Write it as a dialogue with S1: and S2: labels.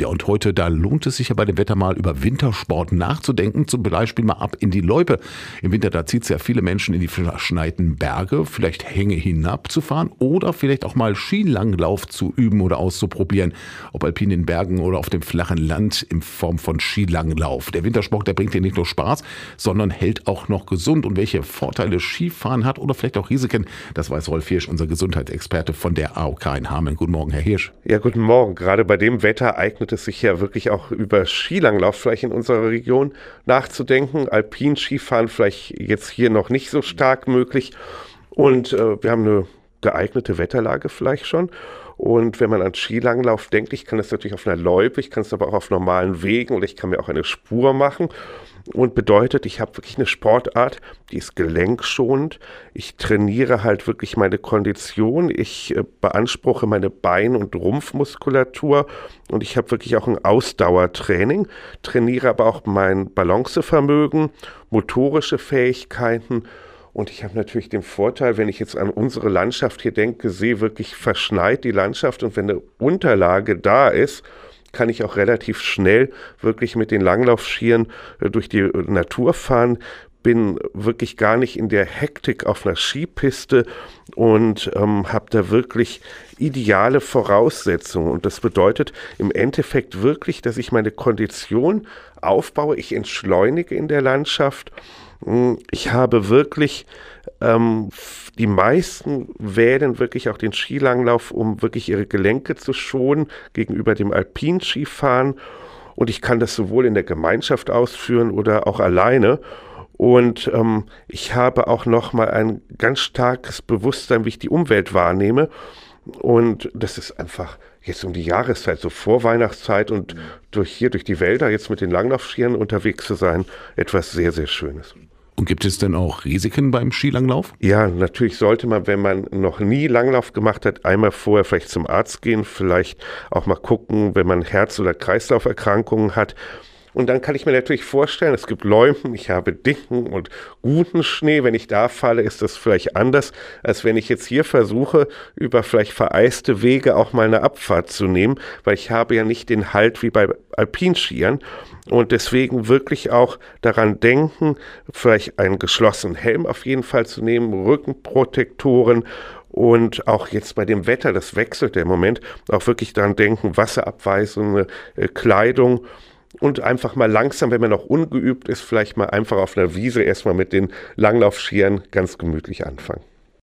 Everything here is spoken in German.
S1: Ja, und heute, da lohnt es sich ja bei dem Wetter mal über Wintersport nachzudenken. Zum Beispiel mal ab in die Loipe. Im Winter, da zieht es ja viele Menschen in die verschneiten Berge, vielleicht Hänge hinabzufahren oder vielleicht auch mal Skilanglauf zu üben oder auszuprobieren. Ob alpin in Bergen oder auf dem flachen Land in Form von Skilanglauf. Der Wintersport, der bringt dir nicht nur Spaß, sondern hält auch noch gesund. Und welche Vorteile Skifahren hat oder vielleicht auch Risiken, das weiß Rolf Hirsch, unser Gesundheitsexperte von der AOK in Hameln. Guten Morgen, Herr Hirsch.
S2: Ja, guten Morgen. Gerade bei dem Wetter eignet es sich ja wirklich auch über Skilanglauf vielleicht in unserer Region nachzudenken. Alpin-Skifahren vielleicht jetzt hier noch nicht so stark möglich. Und äh, wir haben eine geeignete Wetterlage vielleicht schon. Und wenn man an Skilanglauf denkt, ich kann das natürlich auf einer Loipe, ich kann es aber auch auf normalen Wegen oder ich kann mir auch eine Spur machen. Und bedeutet, ich habe wirklich eine Sportart, die ist gelenkschonend. Ich trainiere halt wirklich meine Kondition. Ich äh, beanspruche meine Bein- und Rumpfmuskulatur. Und ich habe wirklich auch ein Ausdauertraining. Trainiere aber auch mein Balancevermögen, motorische Fähigkeiten und ich habe natürlich den Vorteil, wenn ich jetzt an unsere Landschaft hier denke, sehe wirklich verschneit die Landschaft. Und wenn eine Unterlage da ist, kann ich auch relativ schnell wirklich mit den Langlaufschieren äh, durch die äh, Natur fahren, bin wirklich gar nicht in der Hektik auf einer Skipiste und ähm, habe da wirklich ideale Voraussetzungen. Und das bedeutet im Endeffekt wirklich, dass ich meine Kondition aufbaue, ich entschleunige in der Landschaft ich habe wirklich, ähm, die meisten wählen wirklich auch den Skilanglauf, um wirklich ihre Gelenke zu schonen gegenüber dem Alpinskifahren. Und ich kann das sowohl in der Gemeinschaft ausführen oder auch alleine. Und ähm, ich habe auch nochmal ein ganz starkes Bewusstsein, wie ich die Umwelt wahrnehme. Und das ist einfach jetzt um die Jahreszeit, so vor Weihnachtszeit und durch hier durch die Wälder jetzt mit den Langlaufschieren unterwegs zu sein, etwas sehr, sehr Schönes.
S1: Und gibt es denn auch Risiken beim Skilanglauf?
S2: Ja, natürlich sollte man, wenn man noch nie Langlauf gemacht hat, einmal vorher vielleicht zum Arzt gehen, vielleicht auch mal gucken, wenn man Herz- oder Kreislauferkrankungen hat, und dann kann ich mir natürlich vorstellen, es gibt Läumen, ich habe dicken und guten Schnee. Wenn ich da falle, ist das vielleicht anders, als wenn ich jetzt hier versuche, über vielleicht vereiste Wege auch mal eine Abfahrt zu nehmen, weil ich habe ja nicht den Halt wie bei Alpinskiern. Und deswegen wirklich auch daran denken, vielleicht einen geschlossenen Helm auf jeden Fall zu nehmen, Rückenprotektoren und auch jetzt bei dem Wetter, das wechselt im Moment, auch wirklich daran denken, wasserabweisende äh, Kleidung und einfach mal langsam, wenn man noch ungeübt ist, vielleicht mal einfach auf einer Wiese erstmal mit den Langlaufschieren ganz gemütlich anfangen.